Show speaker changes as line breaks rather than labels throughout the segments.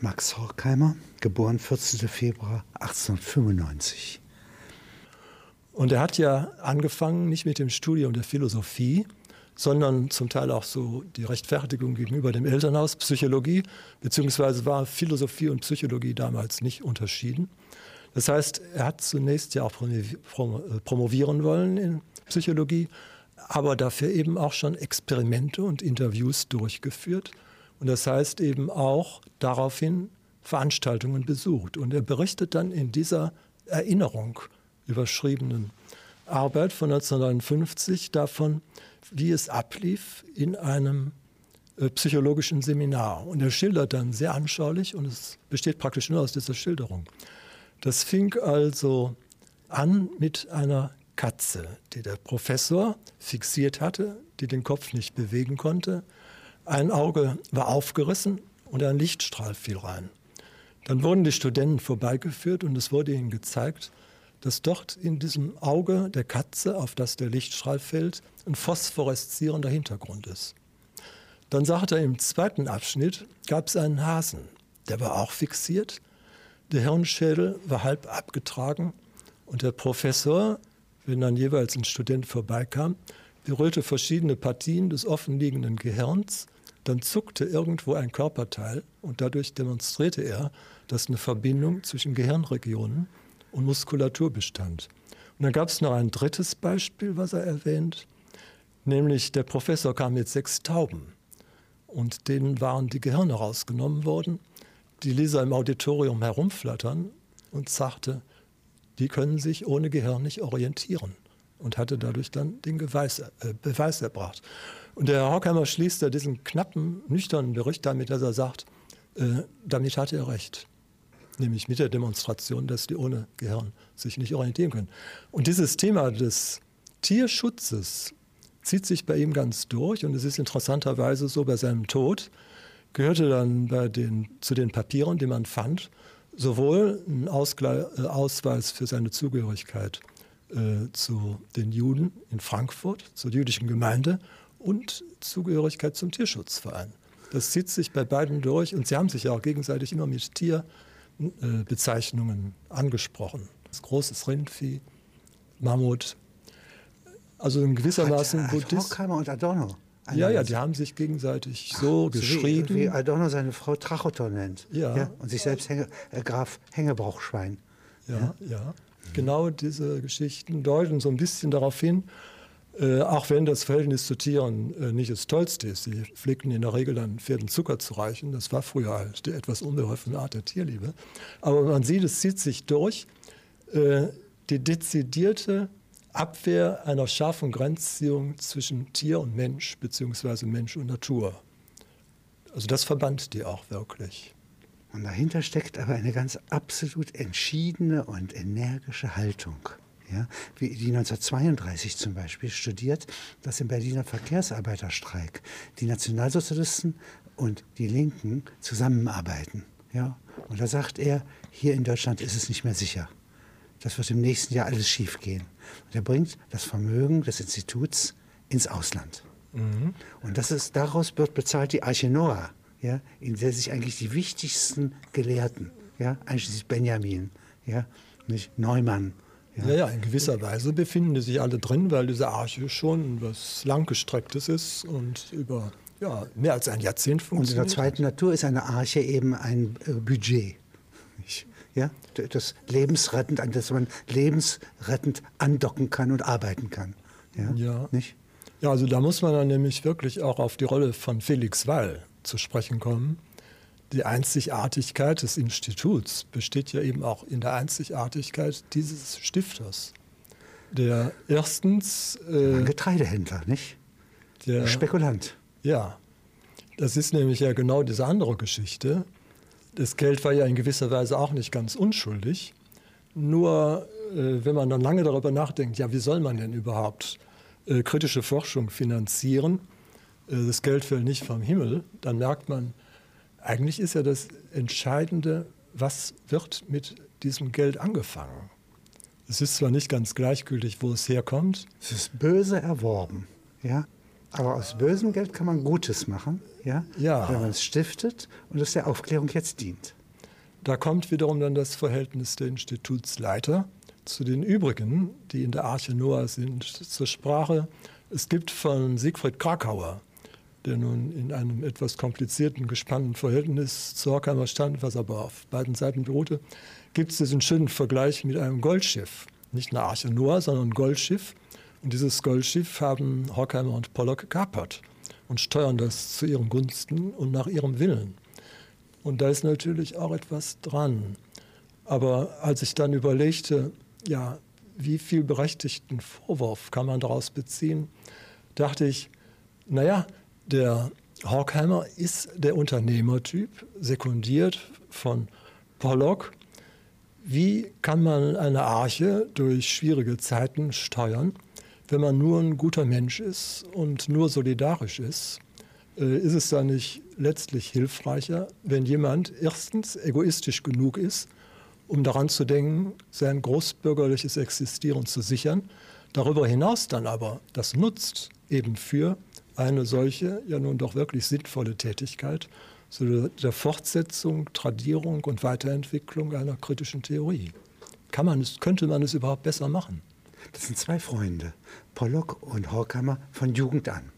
Max Horkheimer, geboren 14. Februar 1895.
Und er hat ja angefangen, nicht mit dem Studium der Philosophie, sondern zum Teil auch so die Rechtfertigung gegenüber dem Elternhaus, Psychologie, beziehungsweise war Philosophie und Psychologie damals nicht unterschieden. Das heißt, er hat zunächst ja auch äh, promovieren wollen in Psychologie, aber dafür eben auch schon Experimente und Interviews durchgeführt. Und das heißt eben auch daraufhin Veranstaltungen besucht. Und er berichtet dann in dieser Erinnerung überschriebenen Arbeit von 1959 davon, wie es ablief in einem äh, psychologischen Seminar. Und er schildert dann sehr anschaulich und es besteht praktisch nur aus dieser Schilderung. Das fing also an mit einer Katze, die der Professor fixiert hatte, die den Kopf nicht bewegen konnte. Ein Auge war aufgerissen und ein Lichtstrahl fiel rein. Dann wurden die Studenten vorbeigeführt und es wurde ihnen gezeigt, dass dort in diesem Auge der Katze, auf das der Lichtstrahl fällt, ein phosphoreszierender Hintergrund ist. Dann sagte er, im zweiten Abschnitt gab es einen Hasen, der war auch fixiert, der Hirnschädel war halb abgetragen und der Professor, wenn dann jeweils ein Student vorbeikam, berührte verschiedene Partien des offenliegenden Gehirns, dann zuckte irgendwo ein Körperteil und dadurch demonstrierte er, dass eine Verbindung zwischen Gehirnregionen und Muskulatur bestand. Und dann gab es noch ein drittes Beispiel, was er erwähnt, nämlich der Professor kam mit sechs Tauben und denen waren die Gehirne rausgenommen worden. Die ließ er im Auditorium herumflattern und sagte, die können sich ohne Gehirn nicht orientieren und hatte dadurch dann den Beweis, äh, Beweis erbracht. Und der Herr Horkheimer schließt ja diesen knappen, nüchternen Bericht damit, dass er sagt, äh, damit hatte er recht nämlich mit der Demonstration, dass die ohne Gehirn sich nicht orientieren können. Und dieses Thema des Tierschutzes zieht sich bei ihm ganz durch und es ist interessanterweise so bei seinem Tod, gehörte dann den, zu den Papieren, die man fand, sowohl ein Ausgleich, äh, Ausweis für seine Zugehörigkeit äh, zu den Juden in Frankfurt, zur jüdischen Gemeinde und Zugehörigkeit zum Tierschutzverein. Das zieht sich bei beiden durch und sie haben sich ja auch gegenseitig immer mit Tier äh, Bezeichnungen angesprochen. Das großes Rindvieh, Mammut. Also in gewissermaßen
hat, hat Horkheimer und Adorno.
Ja, ja, die haben sich gegenseitig so, so geschrieben.
Wie, wie, Adorno seine Frau Trachotor nennt. Ja. ja und sich selbst Hänge, äh, Graf Hängebauchschwein.
Ja, ja, ja. Genau diese Geschichten deuten so ein bisschen darauf hin, äh, auch wenn das Verhältnis zu Tieren äh, nicht das tollste ist. Sie pflegten in der Regel dann Pferden Zucker zu reichen. Das war früher halt die etwas unbeholfene Art der Tierliebe. Aber man sieht, es zieht sich durch. Äh, die dezidierte Abwehr einer scharfen Grenzziehung zwischen Tier und Mensch, beziehungsweise Mensch und Natur. Also das verband die auch wirklich.
Und dahinter steckt aber eine ganz absolut entschiedene und energische Haltung ja, wie die 1932 zum Beispiel studiert, dass im Berliner Verkehrsarbeiterstreik die Nationalsozialisten und die Linken zusammenarbeiten. Ja. Und da sagt er, hier in Deutschland ist es nicht mehr sicher. Das wird im nächsten Jahr alles schiefgehen. Und er bringt das Vermögen des Instituts ins Ausland. Mhm. Und das ist, daraus wird bezahlt die Arche Noah, ja, in der sich eigentlich die wichtigsten Gelehrten, ja, einschließlich Benjamin, ja, nicht Neumann
ja. ja, in gewisser Weise befinden sich alle drin, weil diese Arche schon was langgestrecktes ist und über ja, mehr als ein Jahrzehnt funktioniert.
Und in der zweiten Natur ist eine Arche eben ein äh, Budget. Ja, das lebensrettend, an das man lebensrettend andocken kann und arbeiten kann. Ja,
ja. Nicht? ja, also da muss man dann nämlich wirklich auch auf die Rolle von Felix Wall zu sprechen kommen die Einzigartigkeit des Instituts besteht ja eben auch in der Einzigartigkeit dieses Stifters. Der erstens.
Äh, Ein Getreidehändler, nicht? Der Spekulant.
Ja. Das ist nämlich ja genau diese andere Geschichte. Das Geld war ja in gewisser Weise auch nicht ganz unschuldig. Nur, äh, wenn man dann lange darüber nachdenkt, ja, wie soll man denn überhaupt äh, kritische Forschung finanzieren? Äh, das Geld fällt nicht vom Himmel. Dann merkt man, eigentlich ist ja das Entscheidende, was wird mit diesem Geld angefangen. Es ist zwar nicht ganz gleichgültig, wo es herkommt.
Es ist böse erworben. Ja? Aber aus bösem Geld kann man Gutes machen, ja?
Ja.
wenn man es stiftet und es der Aufklärung jetzt dient.
Da kommt wiederum dann das Verhältnis der Institutsleiter zu den übrigen, die in der Arche Noah sind, zur Sprache. Es gibt von Siegfried Krakauer, der nun in einem etwas komplizierten, gespannten Verhältnis zu Horkheimer stand, was aber auf beiden Seiten beruhte, gibt es diesen schönen Vergleich mit einem Goldschiff. Nicht eine Arche Noah, sondern ein Goldschiff. Und dieses Goldschiff haben Horkheimer und Pollock gekapert und steuern das zu ihren Gunsten und nach ihrem Willen. Und da ist natürlich auch etwas dran. Aber als ich dann überlegte, ja, wie viel berechtigten Vorwurf kann man daraus beziehen, dachte ich, naja, der Horkheimer ist der Unternehmertyp, sekundiert von Pollock. Wie kann man eine Arche durch schwierige Zeiten steuern, wenn man nur ein guter Mensch ist und nur solidarisch ist? Äh, ist es da nicht letztlich hilfreicher, wenn jemand erstens egoistisch genug ist, um daran zu denken, sein großbürgerliches Existieren zu sichern, darüber hinaus dann aber das nutzt eben für eine solche, ja nun doch wirklich sinnvolle Tätigkeit, so der Fortsetzung, Tradierung und Weiterentwicklung einer kritischen Theorie. Kann man es, könnte man es überhaupt besser machen?
Das sind zwei Freunde, Pollock und Horkheimer von Jugend an.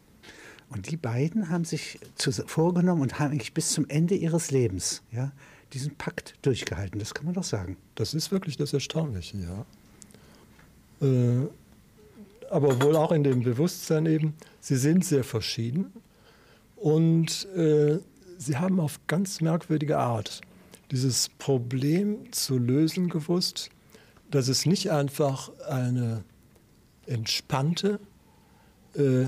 Und die beiden haben sich zu, vorgenommen und haben eigentlich bis zum Ende ihres Lebens ja, diesen Pakt durchgehalten. Das kann man doch sagen.
Das ist wirklich das Erstaunliche, ja. Äh, aber wohl auch in dem Bewusstsein eben, sie sind sehr verschieden und äh, sie haben auf ganz merkwürdige Art dieses Problem zu lösen gewusst, dass es nicht einfach eine entspannte, äh,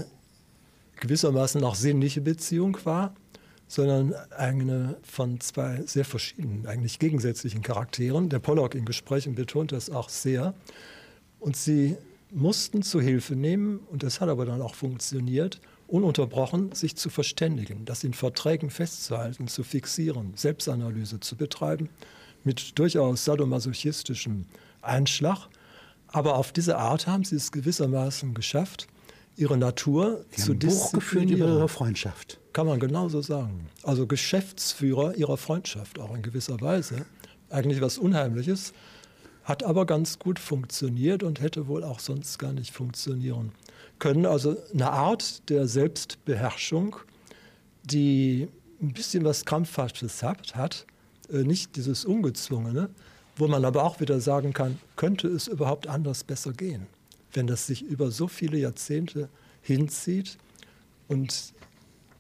gewissermaßen auch sinnliche Beziehung war, sondern eine von zwei sehr verschiedenen, eigentlich gegensätzlichen Charakteren. Der Pollock in Gesprächen betont das auch sehr. Und sie mussten zu Hilfe nehmen, und das hat aber dann auch funktioniert, ununterbrochen sich zu verständigen, das in Verträgen festzuhalten, zu fixieren, Selbstanalyse zu betreiben, mit durchaus sadomasochistischem Einschlag. Aber auf diese Art haben sie es gewissermaßen geschafft, ihre Natur
Sie
zu
haben Buch geführt über ihre Freundschaft.
Kann man genauso sagen. Also Geschäftsführer ihrer Freundschaft auch in gewisser Weise. Eigentlich was Unheimliches, hat aber ganz gut funktioniert und hätte wohl auch sonst gar nicht funktionieren können. Also eine Art der Selbstbeherrschung, die ein bisschen was Krampfhaftes hat, hat äh, nicht dieses Ungezwungene, wo man aber auch wieder sagen kann, könnte es überhaupt anders besser gehen, wenn das sich über so viele Jahrzehnte hinzieht und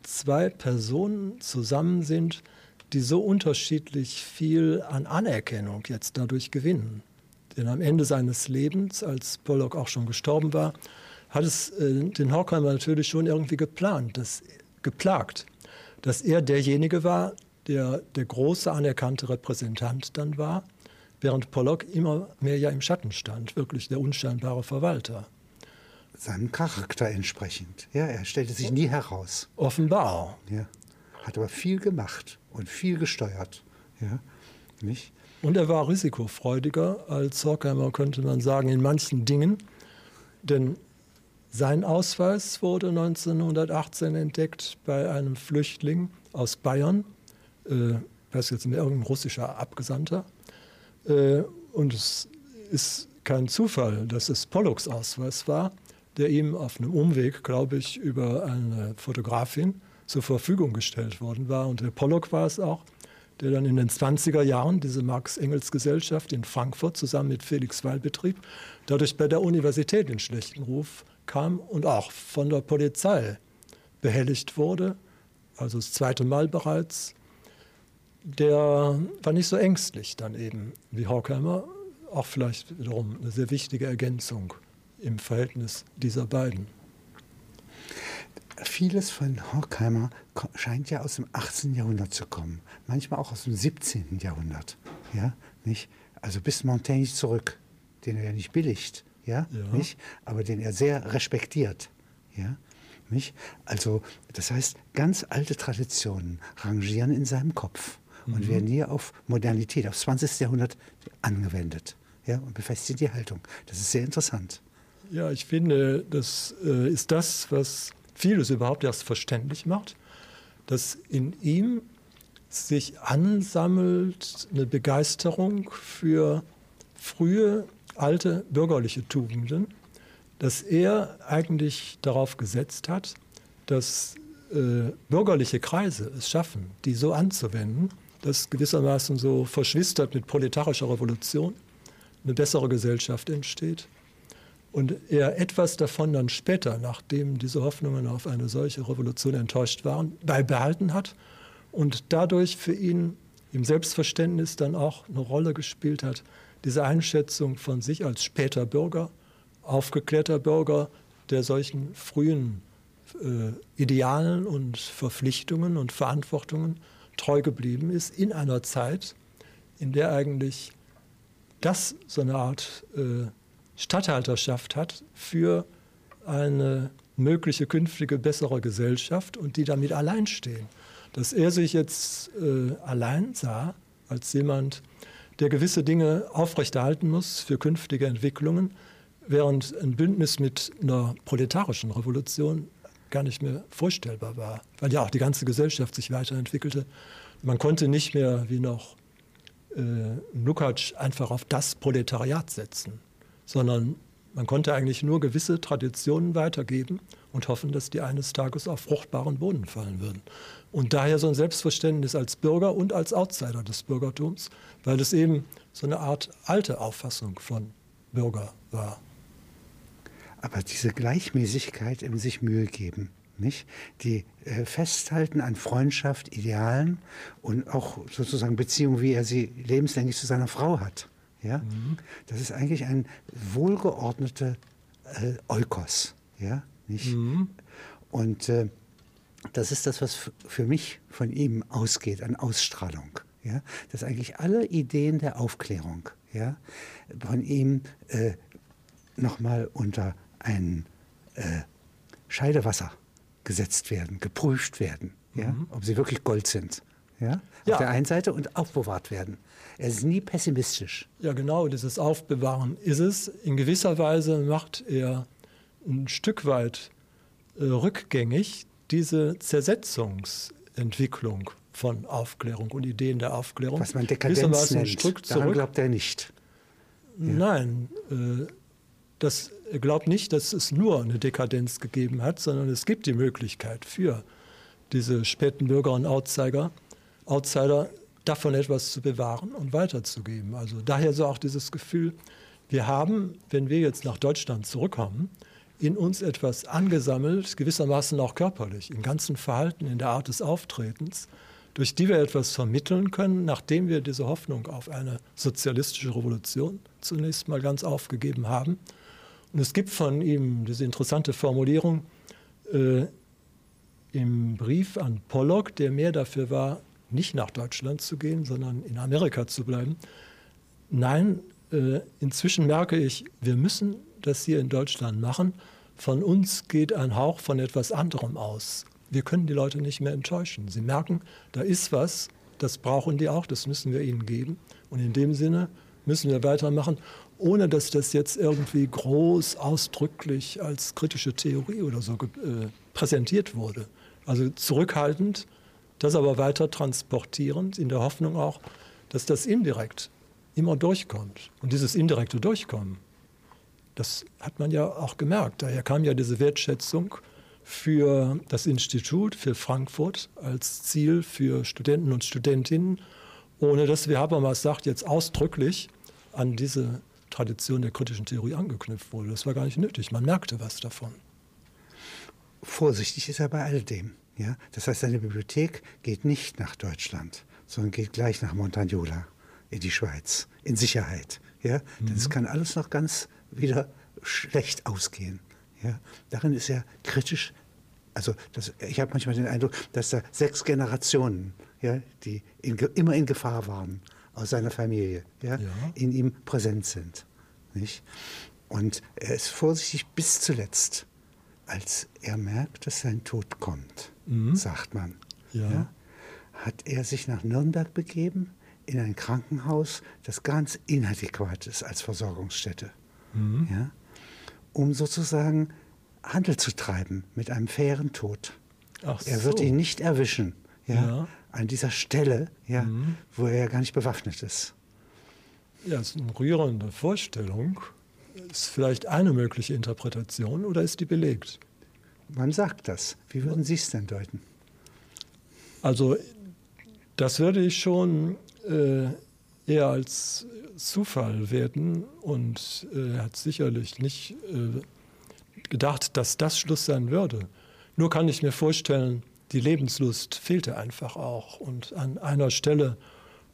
zwei Personen zusammen sind, die so unterschiedlich viel an Anerkennung jetzt dadurch gewinnen. Denn am Ende seines Lebens, als Pollock auch schon gestorben war, hat es äh, den Horkheimer natürlich schon irgendwie geplant, das, geplagt, dass er derjenige war, der der große anerkannte Repräsentant dann war, während Pollock immer mehr ja im Schatten stand, wirklich der unscheinbare Verwalter.
Seinem Charakter entsprechend. Ja, er stellte sich nie heraus.
Offenbar.
Ja. Hat aber viel gemacht und viel gesteuert. Ja. Nicht?
Und er war risikofreudiger als Horkheimer, könnte man sagen, in manchen Dingen. Denn sein Ausweis wurde 1918 entdeckt bei einem Flüchtling aus Bayern, äh, ist jetzt irgendein russischer Abgesandter. Äh, und es ist kein Zufall, dass es Pollocks Ausweis war, der ihm auf einem Umweg, glaube ich, über eine Fotografin zur Verfügung gestellt worden war. Und der Pollock war es auch, der dann in den 20er Jahren diese Marx-Engels-Gesellschaft in Frankfurt zusammen mit Felix Weil betrieb, dadurch bei der Universität in schlechten Ruf kam und auch von der Polizei behelligt wurde, also das zweite Mal bereits. Der war nicht so ängstlich dann eben wie Horkheimer, auch vielleicht wiederum eine sehr wichtige Ergänzung im Verhältnis dieser beiden.
Vieles von Horkheimer scheint ja aus dem 18. Jahrhundert zu kommen, manchmal auch aus dem 17. Jahrhundert. Ja, nicht? Also bis Montaigne zurück, den er ja nicht billigt, ja,
Ja.
Nicht? aber den er sehr respektiert. Ja, nicht? Also, das heißt, ganz alte Traditionen rangieren in seinem Kopf und werden hier auf Modernität, aufs 20. Jahrhundert angewendet. Ja, und befestigen die Haltung. Das ist sehr interessant.
Ja, ich finde, das äh, ist das, was vieles überhaupt erst verständlich macht, dass in ihm sich ansammelt eine Begeisterung für frühe alte bürgerliche Tugenden, dass er eigentlich darauf gesetzt hat, dass äh, bürgerliche Kreise es schaffen, die so anzuwenden, dass gewissermaßen so verschwistert mit proletarischer Revolution eine bessere Gesellschaft entsteht. Und er etwas davon dann später, nachdem diese Hoffnungen auf eine solche Revolution enttäuscht waren, beibehalten hat und dadurch für ihn im Selbstverständnis dann auch eine Rolle gespielt hat, diese Einschätzung von sich als später Bürger, aufgeklärter Bürger, der solchen frühen äh, Idealen und Verpflichtungen und Verantwortungen treu geblieben ist, in einer Zeit, in der eigentlich das so eine Art äh, Statthalterschaft hat für eine mögliche künftige bessere Gesellschaft und die damit allein stehen. Dass er sich jetzt äh, allein sah als jemand, der gewisse Dinge aufrechterhalten muss für künftige Entwicklungen, während ein Bündnis mit einer proletarischen Revolution gar nicht mehr vorstellbar war, weil ja auch die ganze Gesellschaft sich weiterentwickelte. Man konnte nicht mehr wie noch äh, Lukács einfach auf das Proletariat setzen, sondern man konnte eigentlich nur gewisse Traditionen weitergeben und hoffen, dass die eines Tages auf fruchtbaren Boden fallen würden. Und daher so ein Selbstverständnis als Bürger und als Outsider des Bürgertums, weil es eben so eine Art alte Auffassung von Bürger war.
Aber diese Gleichmäßigkeit im sich Mühe geben, nicht? Die äh, festhalten an Freundschaft, Idealen und auch sozusagen Beziehungen, wie er sie lebenslänglich zu seiner Frau hat. Ja? Mhm. Das ist eigentlich ein wohlgeordneter äh, Eukos. Ja? Nicht? Mhm. Und äh, das ist das, was für mich von ihm ausgeht, an Ausstrahlung. Ja? Dass eigentlich alle Ideen der Aufklärung ja, von ihm äh, nochmal unter ein äh, Scheidewasser gesetzt werden, geprüft werden, ja? Mhm. ob sie wirklich Gold sind. Ja? ja? Auf der einen Seite und aufbewahrt werden. Er ist nie pessimistisch.
Ja, genau, dieses Aufbewahren ist es. In gewisser Weise macht er ein Stück weit äh, rückgängig diese Zersetzungsentwicklung von Aufklärung und Ideen der Aufklärung.
Was man Dekadenz nennt, daran zurück. glaubt er nicht.
Ja. Nein, äh, das, er glaubt nicht, dass es nur eine Dekadenz gegeben hat, sondern es gibt die Möglichkeit für diese späten Bürger und Outsider, Outsider davon etwas zu bewahren und weiterzugeben. Also daher so auch dieses Gefühl, wir haben, wenn wir jetzt nach Deutschland zurückkommen, in uns etwas angesammelt, gewissermaßen auch körperlich, im ganzen Verhalten, in der Art des Auftretens, durch die wir etwas vermitteln können, nachdem wir diese Hoffnung auf eine sozialistische Revolution zunächst mal ganz aufgegeben haben. Und es gibt von ihm diese interessante Formulierung äh, im Brief an Pollock, der mehr dafür war, nicht nach Deutschland zu gehen, sondern in Amerika zu bleiben. Nein, äh, inzwischen merke ich, wir müssen das hier in Deutschland machen. Von uns geht ein Hauch von etwas anderem aus. Wir können die Leute nicht mehr enttäuschen. Sie merken, da ist was, das brauchen die auch, das müssen wir ihnen geben. Und in dem Sinne müssen wir weitermachen, ohne dass das jetzt irgendwie groß ausdrücklich als kritische Theorie oder so äh, präsentiert wurde. Also zurückhaltend, das aber weiter transportierend, in der Hoffnung auch, dass das indirekt immer durchkommt. Und dieses indirekte Durchkommen, das hat man ja auch gemerkt. Daher kam ja diese Wertschätzung für das Institut, für Frankfurt als Ziel für Studenten und Studentinnen, ohne dass, wie Habermas sagt, jetzt ausdrücklich an diese Tradition der kritischen Theorie angeknüpft wurde. Das war gar nicht nötig. Man merkte was davon.
Vorsichtig ist er bei all dem. Ja? Das heißt, seine Bibliothek geht nicht nach Deutschland, sondern geht gleich nach Montagnola in die Schweiz, in Sicherheit. Ja? Mhm. Denn es kann alles noch ganz wieder schlecht ausgehen. Ja? Darin ist er kritisch. Also das, ich habe manchmal den Eindruck, dass da sechs Generationen, ja, die in, immer in Gefahr waren aus seiner Familie, ja, ja. in ihm präsent sind. Nicht? Und er ist vorsichtig bis zuletzt, als er merkt, dass sein Tod kommt, mhm. sagt man. Ja. ja. Hat er sich nach Nürnberg begeben, in ein Krankenhaus, das ganz inadäquat ist als Versorgungsstätte. Mhm. Ja? um sozusagen Handel zu treiben mit einem fairen Tod.
Ach
Er wird
so.
ihn nicht erwischen, ja, an dieser Stelle, ja,
Mhm.
wo er ja gar nicht bewaffnet ist.
Ja, ist eine rührende Vorstellung. Ist vielleicht eine mögliche Interpretation oder ist die belegt?
Man sagt das. Wie würden Sie es denn deuten?
Also das würde ich schon äh, eher als Zufall werten und äh, er hat sicherlich nicht äh, gedacht, dass das Schluss sein würde. Nur kann ich mir vorstellen, die Lebenslust fehlte einfach auch und an einer Stelle,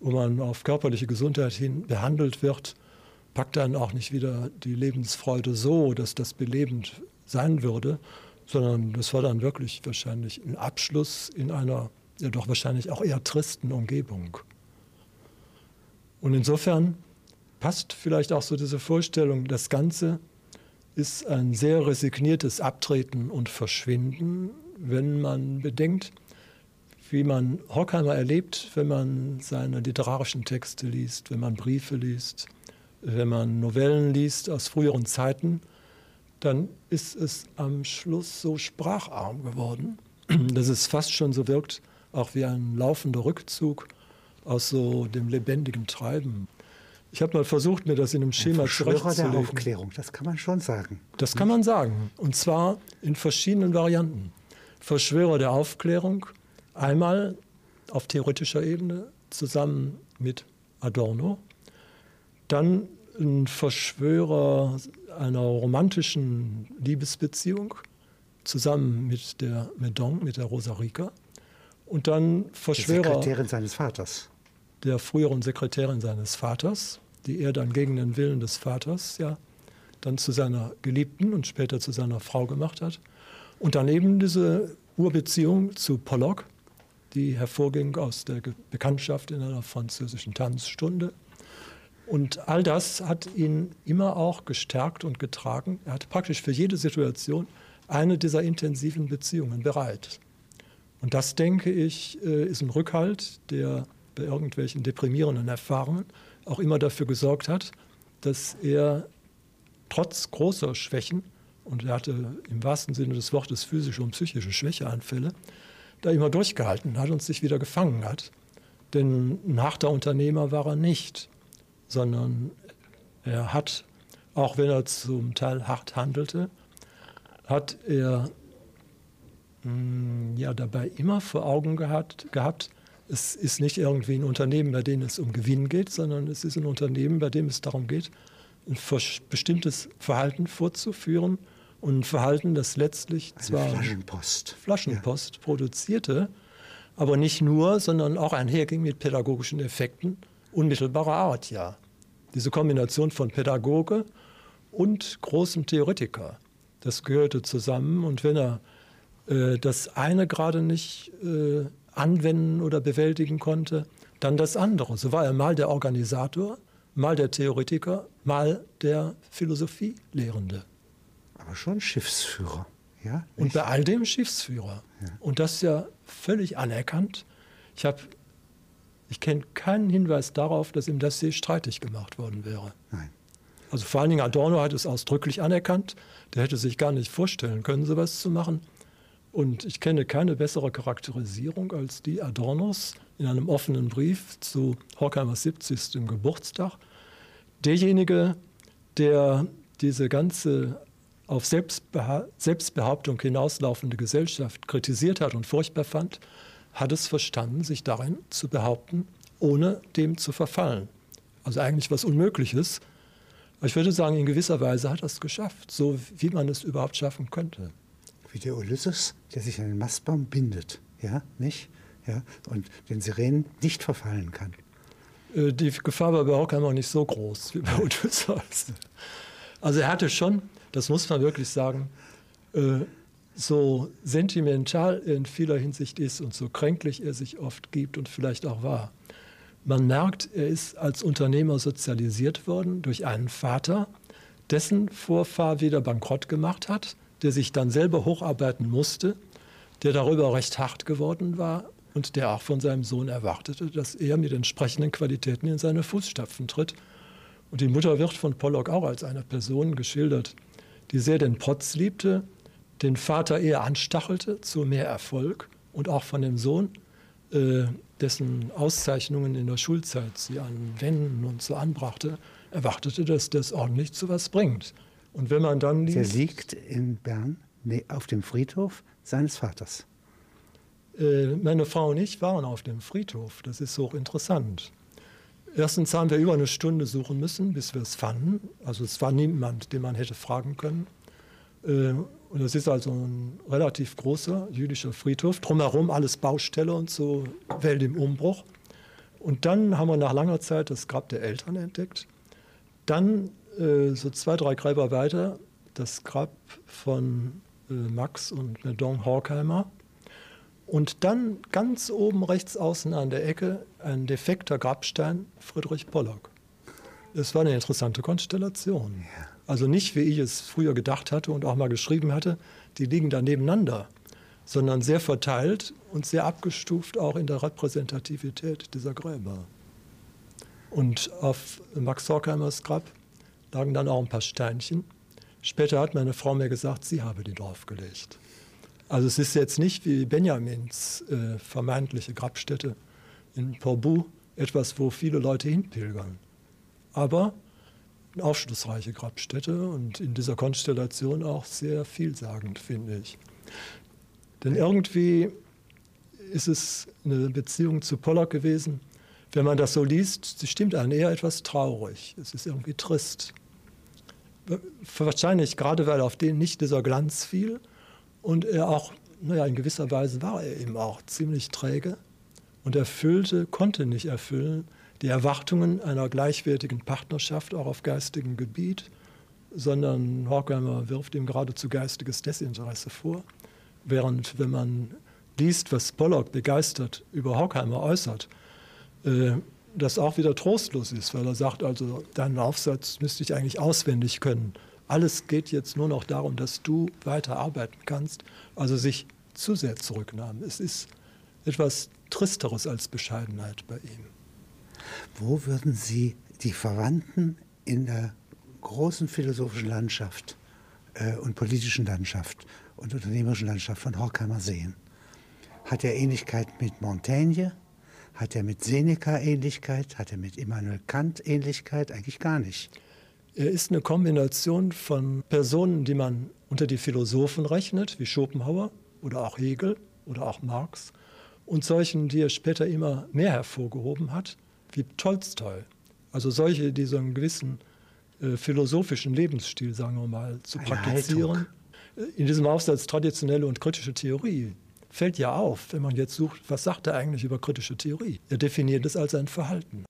wo man auf körperliche Gesundheit hin behandelt wird, packt dann auch nicht wieder die Lebensfreude so, dass das belebend sein würde, sondern das war dann wirklich wahrscheinlich ein Abschluss in einer ja doch wahrscheinlich auch eher tristen Umgebung. Und insofern passt vielleicht auch so diese Vorstellung, das Ganze ist ein sehr resigniertes Abtreten und Verschwinden, wenn man bedenkt, wie man Horkheimer erlebt, wenn man seine literarischen Texte liest, wenn man Briefe liest, wenn man Novellen liest aus früheren Zeiten, dann ist es am Schluss so spracharm geworden, dass es fast schon so wirkt, auch wie ein laufender Rückzug aus so dem lebendigen Treiben. Ich habe mal versucht, mir das in einem Schema
Verschwörer der
zurechtzulegen.
Aufklärung, das kann man schon sagen.
Das kann man sagen. Und zwar in verschiedenen Varianten. Verschwörer der Aufklärung, einmal auf theoretischer Ebene zusammen mit Adorno, dann ein Verschwörer einer romantischen Liebesbeziehung zusammen mit der Medon, mit der Rosa Rica, und dann Verschwörer
Sekretärin seines Vaters.
der früheren Sekretärin seines Vaters, die er dann gegen den Willen des Vaters ja dann zu seiner Geliebten und später zu seiner Frau gemacht hat. Und dann eben diese Urbeziehung zu Pollock, die hervorging aus der Bekanntschaft in einer französischen Tanzstunde. Und all das hat ihn immer auch gestärkt und getragen. Er hat praktisch für jede Situation eine dieser intensiven Beziehungen bereit. Und das, denke ich, äh, ist ein Rückhalt, der bei irgendwelchen deprimierenden Erfahrungen auch immer dafür gesorgt hat, dass er trotz großer Schwächen, und er hatte im wahrsten Sinne des Wortes physische und psychische Schwächeanfälle, da immer durchgehalten hat und sich wieder gefangen hat. Denn ein harter Unternehmer war er nicht, sondern er hat, auch wenn er zum Teil hart handelte, hat er mh, ja dabei immer vor Augen gehabt, gehabt, es ist nicht irgendwie ein Unternehmen, bei dem es um Gewinn geht, sondern es ist ein Unternehmen, bei dem es darum geht, ein bestimmtes Verhalten vorzuführen und ein Verhalten, das letztlich
Eine
zwar
Flaschenpost.
Flaschenpost produzierte, aber nicht nur, sondern auch einherging mit pädagogischen Effekten unmittelbarer Art, ja. Diese Kombination von Pädagoge und großem Theoretiker, das gehörte zusammen. Und wenn er äh, das eine gerade nicht äh, anwenden oder bewältigen konnte, dann das andere. So war er mal der Organisator, mal der Theoretiker, mal der Philosophielehrende.
Aber schon Schiffsführer. Ja,
Und bei all dem Schiffsführer. Und das ja völlig anerkannt. Ich habe, ich kenne keinen Hinweis darauf, dass ihm das je streitig gemacht worden wäre.
Nein.
Also vor allen Dingen Adorno hat es ausdrücklich anerkannt. Der hätte sich gar nicht vorstellen können, sowas zu machen. Und ich kenne keine bessere Charakterisierung als die Adornos in einem offenen Brief zu Horkheimers 70. Geburtstag. Derjenige, der diese ganze auf Selbstbeha Selbstbehauptung hinauslaufende Gesellschaft kritisiert hat und furchtbar fand, hat es verstanden, sich darin zu behaupten, ohne dem zu verfallen. Also eigentlich was Unmögliches. Aber ich würde sagen, in gewisser Weise hat er es geschafft, so wie man es überhaupt schaffen könnte.
Wie der Ulysses, der sich an den Mastbaum bindet. Ja, nicht? Ja, und den Sirenen nicht verfallen kann.
Äh, Die Gefahr war bei Horkheimer nicht so groß wie bei Odysseus. Also er hatte schon, das muss man wirklich sagen, äh, so sentimental in vieler Hinsicht ist und so kränklich er sich oft gibt und vielleicht auch war. Man merkt, er ist als Unternehmer sozialisiert worden durch einen Vater, dessen Vorfahr wieder bankrott gemacht hat, der sich dann selber hocharbeiten musste, der darüber recht hart geworden war und der auch von seinem Sohn erwartete, dass er mit entsprechenden Qualitäten in seine Fußstapfen tritt. Und die Mutter wird von Pollock auch als eine Person geschildert, die sehr den Potz liebte, den Vater eher anstachelte zu mehr Erfolg und auch von dem Sohn, äh, dessen Auszeichnungen in der Schulzeit sie an Wänden und so anbrachte, erwartete, dass das ordentlich zu was bringt. Und wenn man dann
liest, Der liegt in Bern nee, auf dem Friedhof seines Vaters.
Äh, meine Frau und ich waren auf dem Friedhof. Das ist hochinteressant. Erstens haben wir über eine Stunde suchen müssen, bis wir es fanden. Also es war niemand, den man hätte fragen können. Äh, und es ist also ein relativ großer jüdischer Friedhof. Drumherum alles Baustelle und so, Welt im Umbruch. Und dann haben wir nach langer Zeit das Grab der Eltern entdeckt. Dann äh, so zwei, drei Gräber weiter das Grab von äh, Max und Medon Horkheimer. Und dann ganz oben rechts außen an der Ecke ein defekter Grabstein Friedrich Pollock. Das war eine interessante Konstellation. Also nicht, wie ich es früher gedacht hatte und auch mal geschrieben hatte, die liegen da nebeneinander, sondern sehr verteilt und sehr abgestuft auch in der Repräsentativität dieser Gräber. Und auf Max Horkheimers Grab lagen dann auch ein paar Steinchen. Später hat meine Frau mir gesagt, sie habe die draufgelegt. Also es ist jetzt nicht wie Benjamins äh, vermeintliche Grabstätte in Porbu etwas, wo viele Leute hinpilgern. Aber aufschlussreiche Grabstätte und in dieser Konstellation auch sehr vielsagend, finde ich. Denn irgendwie ist es eine Beziehung zu Pollock gewesen. Wenn man das so liest, sie stimmt einen eher etwas traurig. Es ist irgendwie trist. Wahrscheinlich gerade, weil auf den nicht dieser Glanz fiel und er auch, naja, in gewisser Weise war er eben auch ziemlich träge und erfüllte, konnte nicht erfüllen die Erwartungen einer gleichwertigen Partnerschaft auch auf geistigem Gebiet, sondern Horkheimer wirft ihm geradezu geistiges Desinteresse vor. Während, wenn man liest, was Pollock begeistert über Horkheimer äußert, äh, das auch wieder trostlos ist, weil er sagt, also deinen Aufsatz müsste ich eigentlich auswendig können. Alles geht jetzt nur noch darum, dass du weiter arbeiten kannst, also sich zu sehr zurücknahm. Es ist etwas Tristeres als Bescheidenheit bei ihm.
Wo würden Sie die Verwandten in der großen philosophischen Landschaft äh, und politischen Landschaft und unternehmerischen Landschaft von Horkheimer sehen? Hat er Ähnlichkeit mit Montaigne? Hat er mit Seneca Ähnlichkeit? Hat er mit Immanuel Kant Ähnlichkeit? Eigentlich gar nicht.
Er ist eine Kombination von Personen, die man unter die Philosophen rechnet, wie Schopenhauer oder auch Hegel oder auch Marx, und solchen, die er später immer mehr hervorgehoben hat, wie Tolstoi. Also solche, die so einen gewissen äh, philosophischen Lebensstil, sagen wir mal, zu Eine praktizieren. Haltung. In diesem Aufsatz traditionelle und kritische Theorie fällt ja auf, wenn man jetzt sucht, was sagt er eigentlich über kritische Theorie? Er definiert es als ein Verhalten.